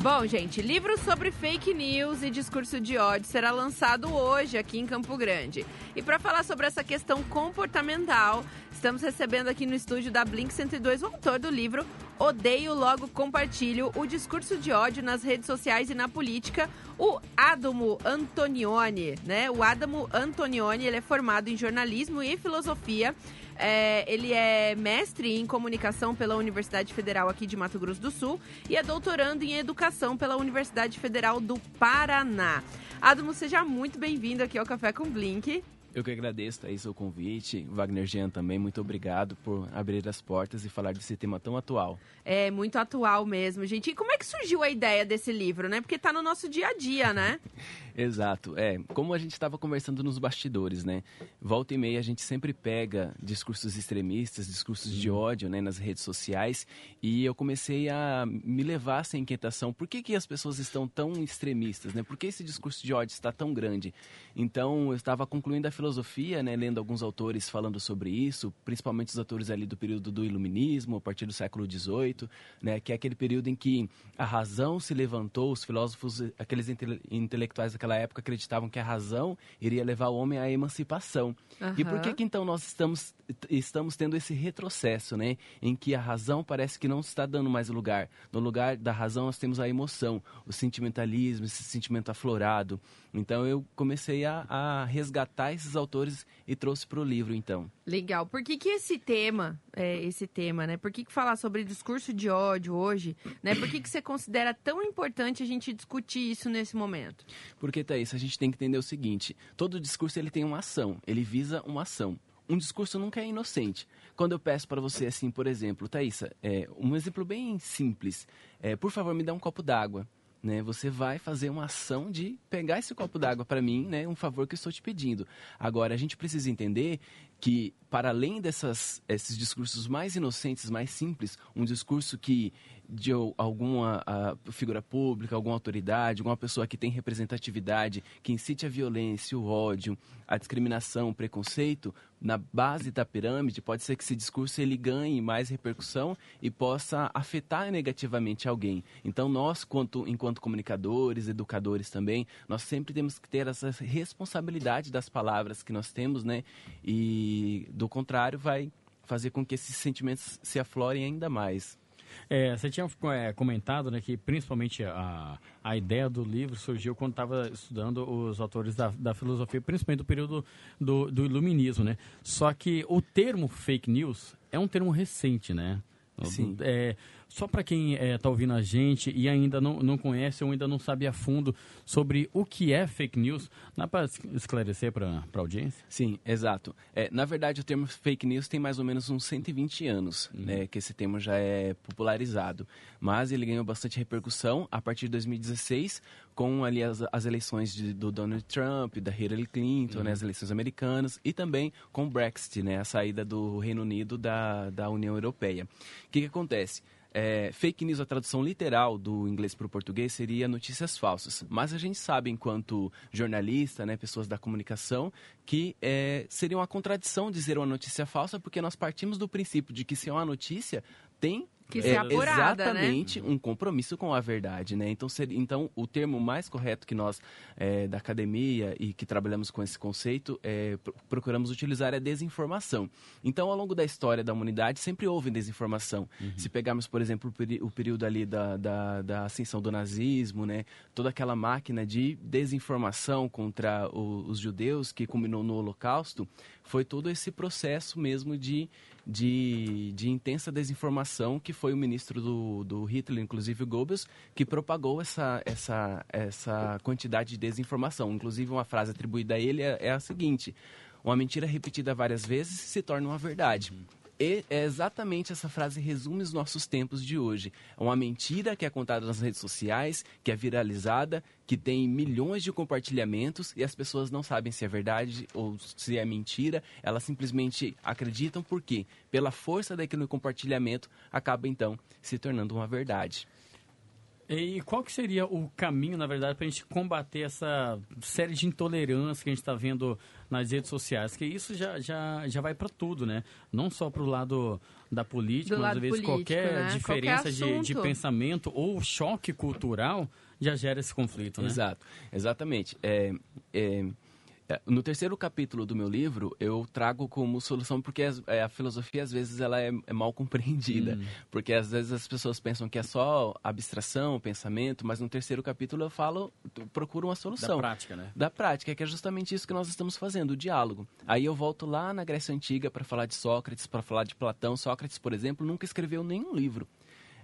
Bom, gente, livro sobre fake news e discurso de ódio será lançado hoje aqui em Campo Grande. E para falar sobre essa questão comportamental, estamos recebendo aqui no estúdio da Blink 102 o autor do livro Odeio Logo Compartilho: O Discurso de Ódio nas Redes Sociais e na Política, o Adamo Antonioni, né? O Adamo Antonioni, ele é formado em jornalismo e filosofia. É, ele é mestre em comunicação pela Universidade Federal aqui de Mato Grosso do Sul e é doutorando em educação pela Universidade Federal do Paraná. Adamo, seja muito bem-vindo aqui ao Café com Blink. Eu que agradeço, Thaís, o convite. Wagner Jean também, muito obrigado por abrir as portas e falar desse tema tão atual. É, muito atual mesmo, gente. E como é que surgiu a ideia desse livro, né? Porque tá no nosso dia a dia, né? Exato. É, como a gente estava conversando nos bastidores, né? Volta e meia a gente sempre pega discursos extremistas, discursos de ódio, né, nas redes sociais, e eu comecei a me levar essa inquietação. Por que, que as pessoas estão tão extremistas, né? Por que esse discurso de ódio está tão grande? Então, eu estava concluindo a filosofia, né, lendo alguns autores falando sobre isso, principalmente os autores ali do período do Iluminismo, a partir do século XVIII, né, que é aquele período em que a razão se levantou, os filósofos, aqueles intele intelectuais daquela época acreditavam que a razão iria levar o homem à emancipação. Uhum. E por que, que então nós estamos, estamos tendo esse retrocesso, né, em que a razão parece que não está dando mais lugar. No lugar da razão nós temos a emoção, o sentimentalismo, esse sentimento aflorado. Então eu comecei a, a resgatar esses autores e trouxe para o livro, então. Legal. Por que, que esse tema, é, esse tema, né? Por que, que falar sobre discurso de ódio hoje, né? Por que, que você considera tão importante a gente discutir isso nesse momento? Porque, Thaís, a gente tem que entender o seguinte: todo discurso ele tem uma ação, ele visa uma ação. Um discurso nunca é inocente. Quando eu peço para você, assim, por exemplo, Thaisa, é, um exemplo bem simples. É, por favor, me dá um copo d'água né? Você vai fazer uma ação de pegar esse copo d'água para mim, né? Um favor que eu estou te pedindo. Agora, a gente precisa entender que, para além desses discursos mais inocentes, mais simples, um discurso que de alguma figura pública, alguma autoridade, alguma pessoa que tem representatividade, que incite a violência, o ódio, a discriminação, o preconceito, na base da pirâmide, pode ser que esse discurso ele ganhe mais repercussão e possa afetar negativamente alguém. Então nós, quanto, enquanto comunicadores, educadores também, nós sempre temos que ter essa responsabilidade das palavras que nós temos, né? E do contrário vai fazer com que esses sentimentos se aflorem ainda mais. É, você tinha é, comentado né, que principalmente a, a ideia do livro surgiu quando estava estudando os autores da, da filosofia, principalmente do período do, do iluminismo, né? Só que o termo fake news é um termo recente, né? Sim. É, só para quem está é, tá ouvindo a gente e ainda não, não conhece ou ainda não sabe a fundo sobre o que é fake news, dá para esclarecer para a audiência? Sim, exato. É, na verdade, o termo fake news tem mais ou menos uns 120 anos uhum. né, que esse termo já é popularizado. Mas ele ganhou bastante repercussão a partir de 2016, com ali as, as eleições de, do Donald Trump, da Hillary Clinton, né, uhum. né, as eleições americanas, e também com o Brexit, né, a saída do Reino Unido da, da União Europeia. O que, que acontece? É, fake news, a tradução literal do inglês para o português seria notícias falsas. Mas a gente sabe, enquanto jornalista, né, pessoas da comunicação, que é, seria uma contradição dizer uma notícia falsa, porque nós partimos do princípio de que se é uma notícia, tem que é, apurada, né? exatamente né? um compromisso com a verdade, né? Então, ser, então o termo mais correto que nós é, da academia e que trabalhamos com esse conceito é, procuramos utilizar é desinformação. Então, ao longo da história da humanidade sempre houve desinformação. Uhum. Se pegarmos, por exemplo, o, o período ali da, da, da, ascensão do nazismo, né? Toda aquela máquina de desinformação contra o, os judeus que culminou no Holocausto, foi todo esse processo mesmo de, de, de intensa desinformação que foi o ministro do, do Hitler, inclusive o Goebbels, que propagou essa, essa, essa quantidade de desinformação. Inclusive, uma frase atribuída a ele é, é a seguinte: uma mentira repetida várias vezes se torna uma verdade. E é exatamente essa frase resume os nossos tempos de hoje. É uma mentira que é contada nas redes sociais, que é viralizada, que tem milhões de compartilhamentos e as pessoas não sabem se é verdade ou se é mentira. Elas simplesmente acreditam porque, pela força daquele compartilhamento, acaba então se tornando uma verdade. E qual que seria o caminho, na verdade, para a gente combater essa série de intolerância que a gente está vendo nas redes sociais? Que isso já, já, já vai para tudo, né? Não só para o lado da política, Do mas às vezes político, qualquer né? diferença Qualquer de, de pensamento ou choque cultural já gera esse conflito, né? Exato, exatamente. É, é, no terceiro capítulo do meu livro, eu trago como solução, porque é, a filosofia, às vezes, ela é, é mal compreendida. Hum. Porque, às vezes, as pessoas pensam que é só abstração, pensamento, mas no terceiro capítulo eu falo, procuro uma Da solução. prática, né? da prática, que é justamente isso que nós estamos fazendo, o diálogo. Aí eu volto lá na Grécia Antiga para falar de Sócrates, para falar de Platão. Sócrates, por exemplo, nunca escreveu nenhum livro.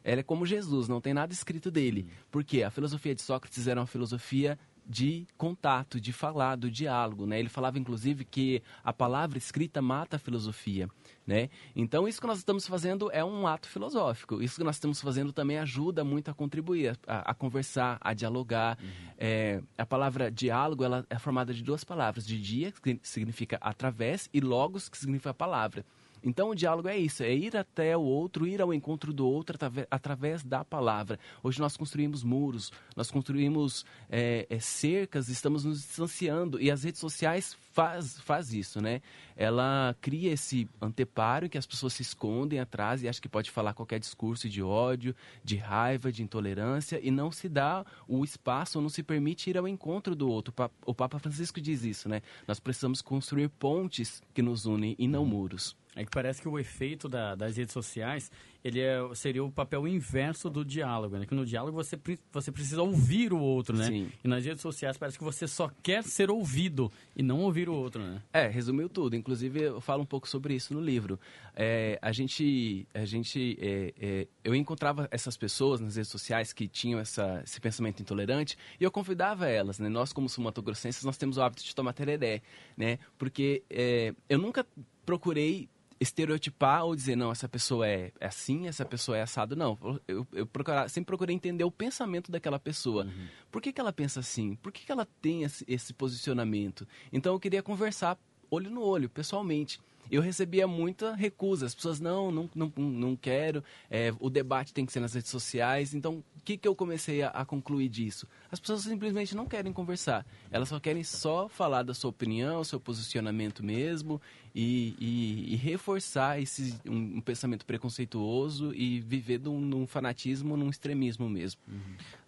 Ele é como Jesus, não tem nada escrito dele. Por quê? A filosofia de Sócrates era uma filosofia de contato, de falar, do diálogo, né? Ele falava inclusive que a palavra escrita mata a filosofia, né? Então isso que nós estamos fazendo é um ato filosófico. Isso que nós estamos fazendo também ajuda muito a contribuir, a, a conversar, a dialogar. É, a palavra diálogo ela é formada de duas palavras: de dia que significa através e logos que significa palavra. Então o diálogo é isso, é ir até o outro, ir ao encontro do outro através da palavra. Hoje nós construímos muros, nós construímos é, é, cercas, estamos nos distanciando e as redes sociais faz, faz isso, né? Ela cria esse anteparo em que as pessoas se escondem atrás e acham que pode falar qualquer discurso de ódio, de raiva, de intolerância e não se dá o espaço, não se permite ir ao encontro do outro. O Pa- O Papa Francisco diz isso, né? Nós precisamos construir pontes que nos unem e não muros. É que parece que o efeito da- das redes sociais ele é, seria o papel inverso do diálogo, né? Que no diálogo você, você precisa ouvir o outro, né? Sim. E nas redes sociais parece que você só quer ser ouvido e não ouvir o outro, né? É, resumiu tudo. Inclusive, eu falo um pouco sobre isso no livro. É, a gente, a gente é, é, eu encontrava essas pessoas nas redes sociais que tinham essa, esse pensamento intolerante e eu convidava elas, né? Nós, como sumatogrossenses, nós temos o hábito de tomar tereré, né? Porque é, eu nunca procurei estereotipar ou dizer, não, essa pessoa é, é assim, essa pessoa é assado. Não, eu, eu procura- sempre procurei entender o pensamento daquela pessoa. Por que, que ela pensa assim? Por que, que ela tem esse, esse posicionamento? Então eu queria conversar olho no olho, pessoalmente. Eu recebia muita recusa. As pessoas, não, não, não, não quero. é, o debate tem que ser nas redes sociais. Então, o que, que eu comecei a, a concluir disso? As pessoas simplesmente não querem conversar. Elas só querem só falar da sua opinião, seu posicionamento mesmo e, e- e reforçar esse, um, um pensamento preconceituoso e viver num, num fanatismo, num extremismo mesmo.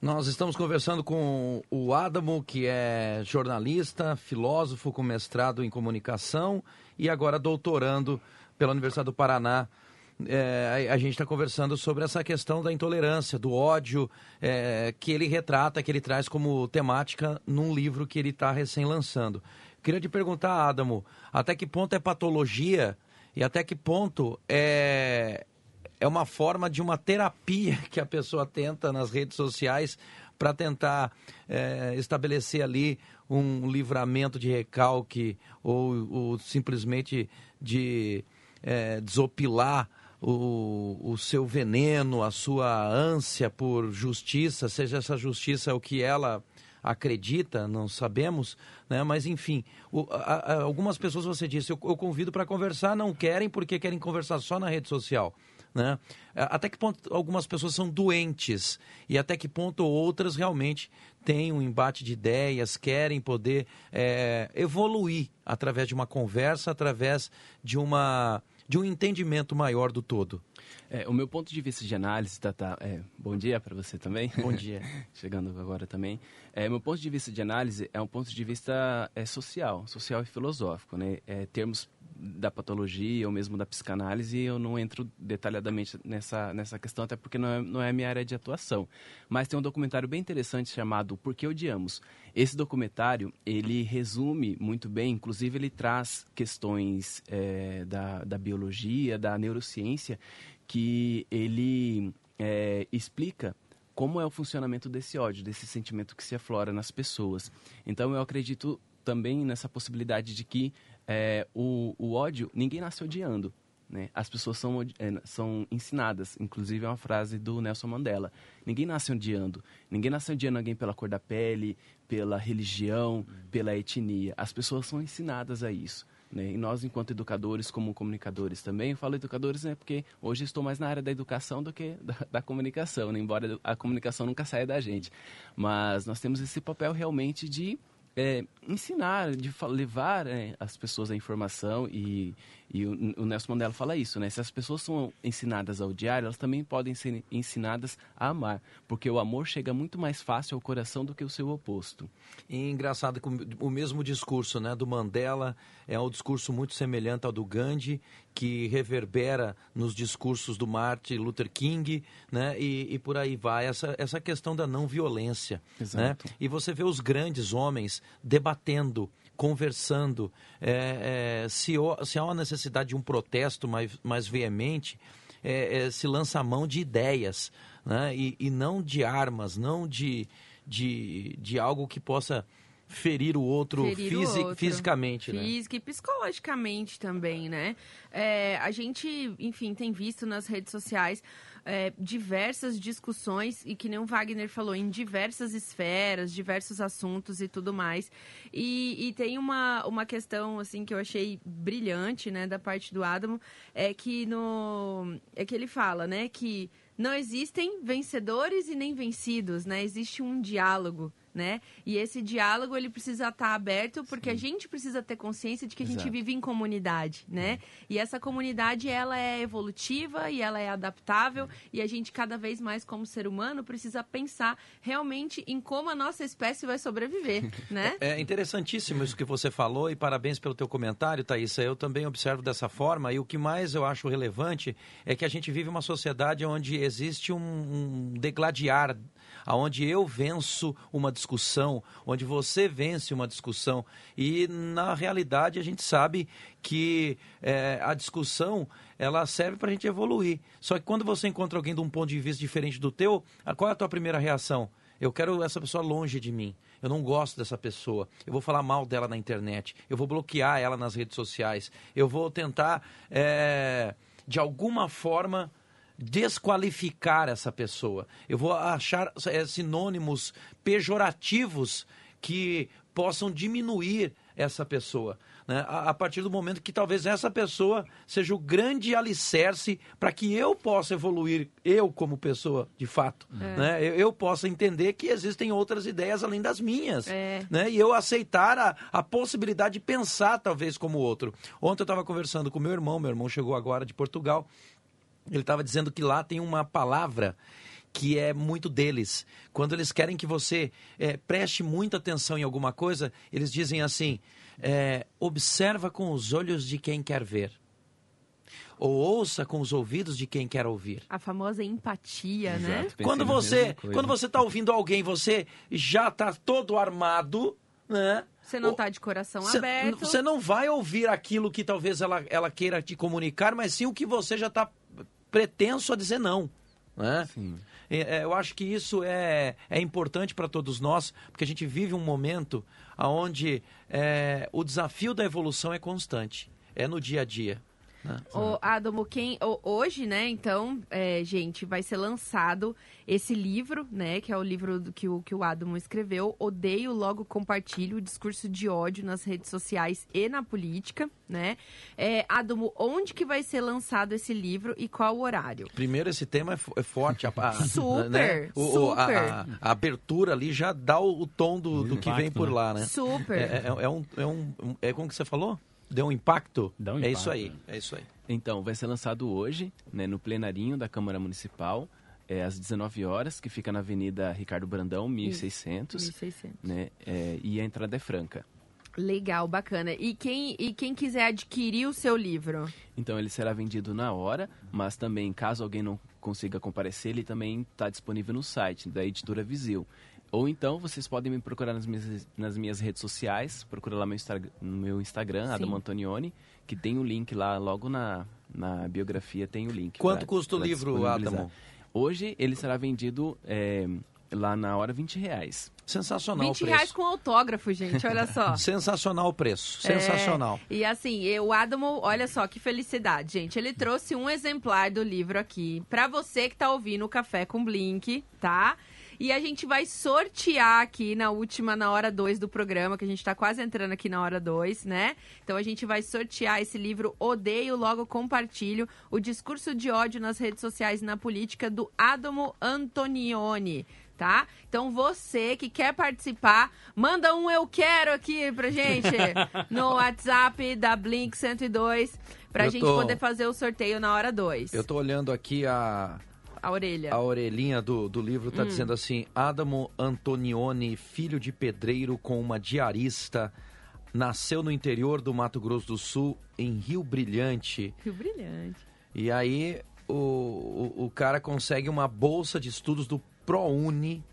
Nós estamos conversando com o Adamo, que é jornalista, filósofo com mestrado em comunicação e agora doutorando pela Universidade do Paraná. É, a, gente está conversando sobre essa questão da intolerância, do ódio, é, que ele retrata, que ele traz como temática num livro que ele está recém-lançando. Queria te perguntar, Adamo, até que ponto é patologia e até que ponto é, é uma forma de uma terapia que a pessoa tenta nas redes sociais para tentar é, estabelecer ali um livramento de recalque ou, ou simplesmente de é, desopilar o, o seu veneno, a sua ânsia por justiça, seja essa justiça o que ela acredita, não sabemos, né? mas enfim, o- a- a- algumas pessoas você disse, eu, eu convido para conversar, não querem porque querem conversar só na rede social. Né? Até que ponto algumas pessoas são doentes e até que ponto outras realmente têm um embate de ideias, querem poder é, evoluir através de uma conversa, através de, uma, de um entendimento maior do todo. É, o meu ponto de vista de análise, Tata, é, bom dia para você também. Bom dia. Chegando agora também. É, meu ponto de vista de análise é um ponto de vista é, social, social e filosófico. Né? É, termos da patologia ou mesmo da psicanálise, eu não entro detalhadamente nessa, nessa questão, até porque não é, não é a minha área de atuação. Mas tem um documentário bem interessante chamado Por que Odiamos? Esse documentário, ele resume muito bem, inclusive ele traz questões é, da, da biologia, da neurociência, que ele é, explica como é o funcionamento desse ódio, desse sentimento que se aflora nas pessoas. Então eu acredito também nessa possibilidade de que é, o, o ódio, ninguém nasce odiando. Né? As pessoas são, é, são ensinadas, inclusive é uma frase do Nelson Mandela. Ninguém nasce odiando. Ninguém nasce odiando alguém pela cor da pele, pela religião, pela etnia. As pessoas são ensinadas a isso. Né? E nós, enquanto educadores, como comunicadores também, eu falo educadores né, porque hoje estou mais na área da educação do que da, da comunicação, né? embora a comunicação nunca saia da gente. Mas nós temos esse papel realmente de é, ensinar, de levar é, as pessoas a informação e, e o, o, Nelson Mandela fala isso, né? Se as pessoas são ensinadas a odiar, elas também podem ser ensinadas a amar, porque o amor chega muito mais fácil ao coração do que o seu oposto. E engraçado que o mesmo discurso, né, do Mandela é um discurso muito semelhante ao do Gandhi, que reverbera nos discursos do Martin Luther King, né? E, e por aí vai essa, essa questão da não violência, né? Exato. né? E você vê os grandes homens debatendo, conversando, é, é, se, se há uma necessidade de um protesto mais, mais veemente, é, é, se lança a mão de ideias, né? E, e não de armas, não de, de, de algo que possa ferir o outro, ferir fisi o outro. fisicamente, né? Física e psicologicamente também, né? É, a gente, enfim, tem visto nas redes sociais é, diversas discussões, e que nem o Wagner falou, em diversas esferas, diversos assuntos e tudo mais. E, e tem uma, uma questão, assim, que eu achei brilhante, né, da parte do Adamo, é que no... é que ele fala, né, que não existem vencedores e nem vencidos, né? Existe um diálogo né? E esse diálogo ele precisa estar aberto porque Sim. a gente precisa ter consciência de que a Exato. gente vive em comunidade, né? E essa comunidade ela é evolutiva e ela é adaptável e a gente cada vez mais como ser humano precisa pensar realmente em como a nossa espécie vai sobreviver, né? É, é interessantíssimo isso que você falou e parabéns pelo teu comentário, Thaisa. Eu também observo dessa forma e o que mais eu acho relevante é que a gente vive uma sociedade onde existe um, um degladiar aonde eu venço uma discussão, onde você vence uma discussão. E na realidade a gente sabe que é, a discussão ela serve para a gente evoluir. Só que quando você encontra alguém de um ponto de vista diferente do teu, qual é a tua primeira reação? Eu quero essa pessoa longe de mim. Eu não gosto dessa pessoa. Eu vou falar mal dela na internet. Eu vou bloquear ela nas redes sociais. Eu vou tentar, é, de alguma forma, desqualificar essa pessoa. Eu vou achar é, sinônimos pejorativos que possam diminuir essa pessoa. Né? A, a, partir do momento que talvez essa pessoa seja o grande alicerce para que eu possa evoluir, eu como pessoa, de fato. É. Né? Eu, eu, possa entender que existem outras ideias além das minhas. É. Né? E eu aceitar a, a possibilidade de pensar talvez como outro. Ontem eu estava conversando com meu irmão, meu irmão chegou agora de Portugal, ele estava dizendo que lá tem uma palavra que é muito deles. Quando eles querem que você é, preste muita atenção em alguma coisa, eles dizem assim: é, observa com os olhos de quem quer ver. Ou ouça com os ouvidos de quem quer ouvir. A famosa empatia, né? Exato, né? Quando você, quando você está ouvindo alguém, você já está todo armado, né? Você não está de coração cê, aberto. Você não vai ouvir aquilo que talvez ela, ela queira te comunicar, mas sim o que você já está pretenso a dizer não. Né? Sim. É, eu acho que isso é, é importante para todos nós, porque a gente vive um momento onde é, o desafio da evolução é constante, é no dia a dia. Né? O Adamo, quem, hoje, né, então, é, gente, vai ser lançado esse livro, né, que é o livro que o, que o Adamo escreveu, Odeio, Logo Compartilho, o Discurso de Ódio nas redes sociais e na política, né? É, Adamo, onde que vai ser lançado esse livro e qual o horário? Primeiro, esse tema é, é forte. A, a, super, né? o, super. A, a, abertura ali já dá o, o tom do, do que vem por né? lá, né? Super. É, é, é um, é, um, é como que você falou? Deu um impacto? Dá um impacto. É isso aí, é isso aí. Então, vai ser lançado hoje, né, no plenarinho da Câmara Municipal, é, às 19 horas, que fica na Avenida Ricardo Brandão, 1600. 1600. Né, é, e a entrada é franca. Legal, bacana. E quem, e quem quiser adquirir o seu livro? Então, ele será vendido na hora, mas também, caso alguém não consiga comparecer, ele também está disponível no site da editora Viseu. Ou então vocês podem me procurar nas minhas, nas minhas redes sociais, procura lá meu no meu Instagram, Sim. Adam Antonioni, que tem o um link lá, logo na, na biografia tem o link. Quanto pra, custa o livro, Adam? Hoje ele será vendido é, lá na hora 20 reais. Sensacional 20 reais com autógrafo, gente, olha só. Sensacional o preço, sensacional. É, e assim, o Adamo, olha só que felicidade, gente. Ele trouxe um exemplar do livro aqui para você que tá ouvindo o Café com Blink, tá? E a gente vai sortear aqui na última, na hora 2 do programa, que a gente tá quase entrando aqui na hora 2, né? Então a gente vai sortear esse livro Odeio, Logo Compartilho, o discurso de ódio nas redes sociais e na política, do Adamo Antonioni tá? Então você que quer participar, manda um eu quero aqui pra gente no WhatsApp da Blink 102 pra Eu gente tô- poder fazer o sorteio na hora 2. Eu tô olhando aqui a, A orelha. a orelhinha do, do livro, Hum. tá dizendo assim: Adamo Antonioni, filho de pedreiro com uma diarista, nasceu no interior do Mato Grosso do Sul, em Rio Brilhante. Que brilhante. E aí o, o, o cara consegue uma bolsa de estudos do ProUni,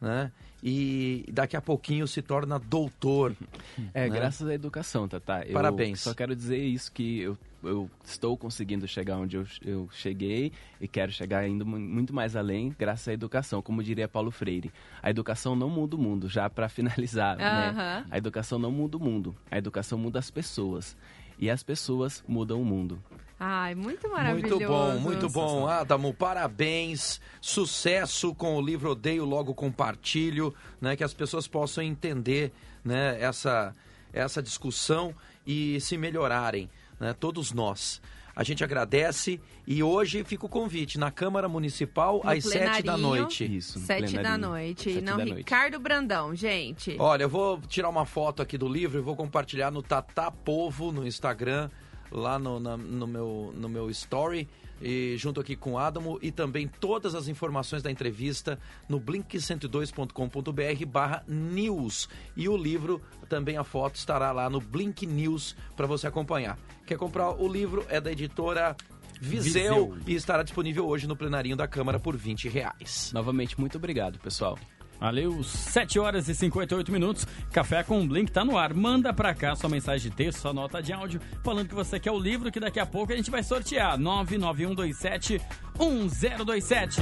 né? E daqui a pouquinho se torna doutor. É, né? graças à educação, Tatá. Eu Parabéns. Só quero dizer isso, que eu, eu estou conseguindo chegar onde eu, eu cheguei e quero chegar ainda mu- muito mais além, graças à educação, como diria Paulo Freire. A educação não muda o mundo, já para finalizar, né? Aham. A educação não muda o mundo, a educação muda as pessoas. E as pessoas mudam o mundo. Ai, muito maravilhoso. Muito bom, muito bom, Adamo. Parabéns. Sucesso com o livro Odeio, logo compartilho, né? Que as pessoas possam entender, né? Essa, essa discussão e se melhorarem, né? Todos nós. A gente agradece e hoje fica o convite na Câmara Municipal No às sete da noite. Isso. Sete da noite. Sete não, da noite. Ricardo Brandão, gente. Olha, eu vou tirar uma foto aqui do livro e vou compartilhar no Tatá Povo no Instagram, lá no, na- no, meu, no meu story, e junto aqui com o Adamo, e também todas as informações da entrevista no blink102.com.br barra news. E o livro, também a foto, estará lá no Blink News para você acompanhar. Quer comprar o livro? É da editora Viseu, Viseu. e estará disponível hoje no plenarinho da Câmara por 20 reais. Novamente, muito obrigado, pessoal. Valeu, 7 horas e 58 minutos. Café com Blink tá no ar. Manda pra cá sua mensagem de texto, sua nota de áudio, falando que você quer o livro que daqui a pouco a gente vai sortear. 99127 1027.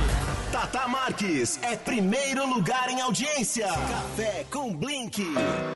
Tata Marques é primeiro lugar em audiência. Café com Blink.